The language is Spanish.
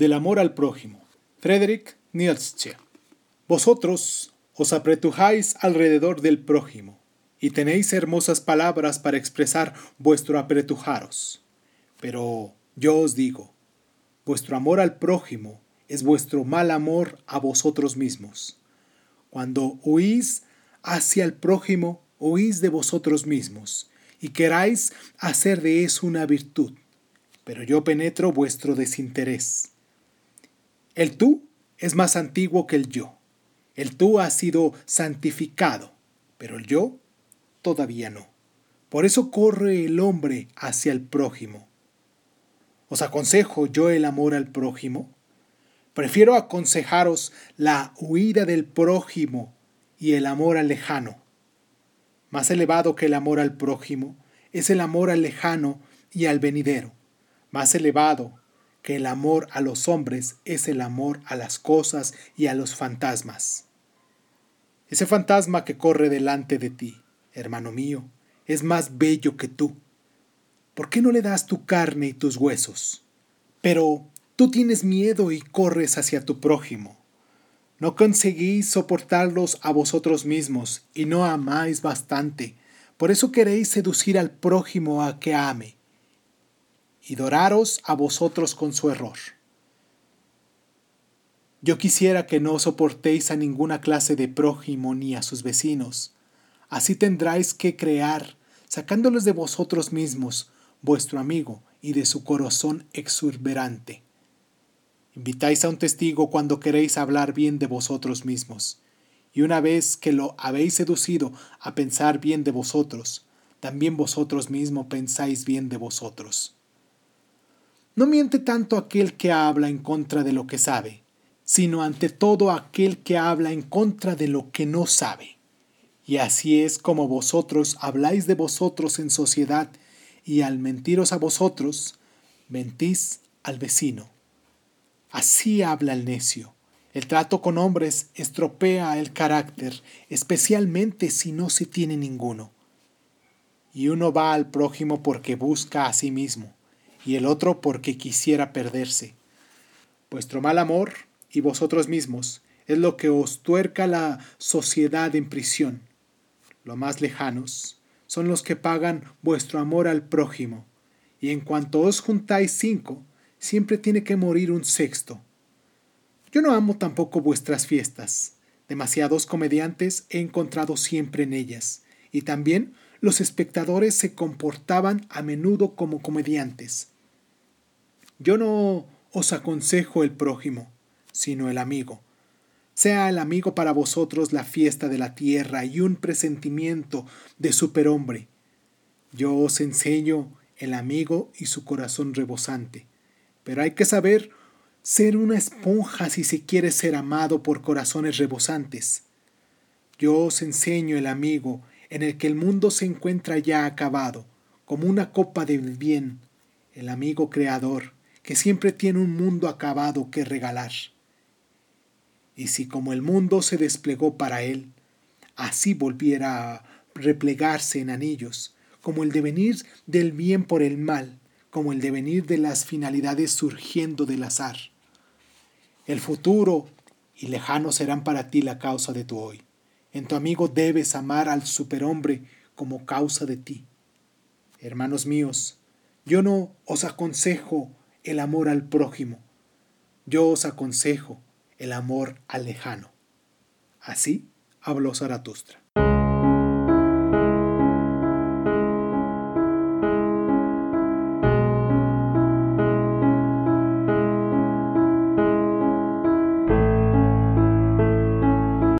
Del amor al prójimo. Friedrich Nietzsche. Vosotros os apretujáis alrededor del prójimo y tenéis hermosas palabras para expresar vuestro apretujaros. Pero yo os digo, vuestro amor al prójimo es vuestro mal amor a vosotros mismos. Cuando huís hacia el prójimo, huís de vosotros mismos, y queráis hacer de eso una virtud, pero yo penetro vuestro desinterés. El tú es más antiguo que el yo. El tú ha sido santificado, pero el yo todavía no. Por eso corre el hombre hacia el prójimo. ¿Os aconsejo yo el amor al prójimo? Prefiero aconsejaros la huida del prójimo y el amor al lejano. Más elevado que el amor al prójimo es el amor al lejano y al venidero. Más elevado que el amor a los hombres es el amor a las cosas y a los fantasmas. Ese fantasma que corre delante de ti, hermano mío, es más bello que tú. ¿Por qué no le das tu carne y tus huesos? Pero tú tienes miedo y corres hacia tu prójimo. No conseguís soportarlos a vosotros mismos y no amáis bastante. Por eso queréis seducir al prójimo a que ame y doraros a vosotros con su error. Yo quisiera que no soportéis a ninguna clase de prójimo ni a sus vecinos. Así tendráis que crear, sacándolos de vosotros mismos, vuestro amigo y de su corazón exuberante. Invitáis a un testigo cuando queréis hablar bien de vosotros mismos, y una vez que lo habéis seducido a pensar bien de vosotros, también vosotros mismos pensáis bien de vosotros. No miente tanto aquel que habla en contra de lo que sabe, sino ante todo aquel que habla en contra de lo que no sabe. Y así es como vosotros habláis de vosotros en sociedad, y al mentiros a vosotros, mentís al vecino. Así habla el necio. El trato con hombres estropea el carácter, especialmente si no se tiene ninguno. Y uno va al prójimo porque busca a sí mismo y el otro porque quisiera perderse. Vuestro mal amor y vosotros mismos es lo que os tuerca la sociedad en prisión. Lo más lejanos son los que pagan vuestro amor al prójimo, y en cuanto os juntáis cinco, siempre tiene que morir un sexto. Yo no amo tampoco vuestras fiestas. Demasiados comediantes he encontrado siempre en ellas, y también los espectadores se comportaban a menudo como comediantes. Yo no os aconsejo el prójimo, sino el amigo. Sea el amigo para vosotros la fiesta de la tierra y un presentimiento de superhombre. Yo os enseño el amigo y su corazón rebosante. Pero hay que saber ser una esponja si se quiere ser amado por corazones rebosantes. Yo os enseño el amigo en el que el mundo se encuentra ya acabado, como una copa de bien, el amigo creador, que siempre tiene un mundo acabado que regalar. Y si como el mundo se desplegó para él, así volviera a replegarse en anillos, como el devenir del bien por el mal, como el devenir de las finalidades surgiendo del azar. El futuro y lejano serán para ti la causa de tu hoy. En tu amigo debes amar al superhombre como causa de ti. Hermanos míos, yo no os aconsejo el amor al prójimo, yo os aconsejo el amor al lejano. Así habló Zaratustra.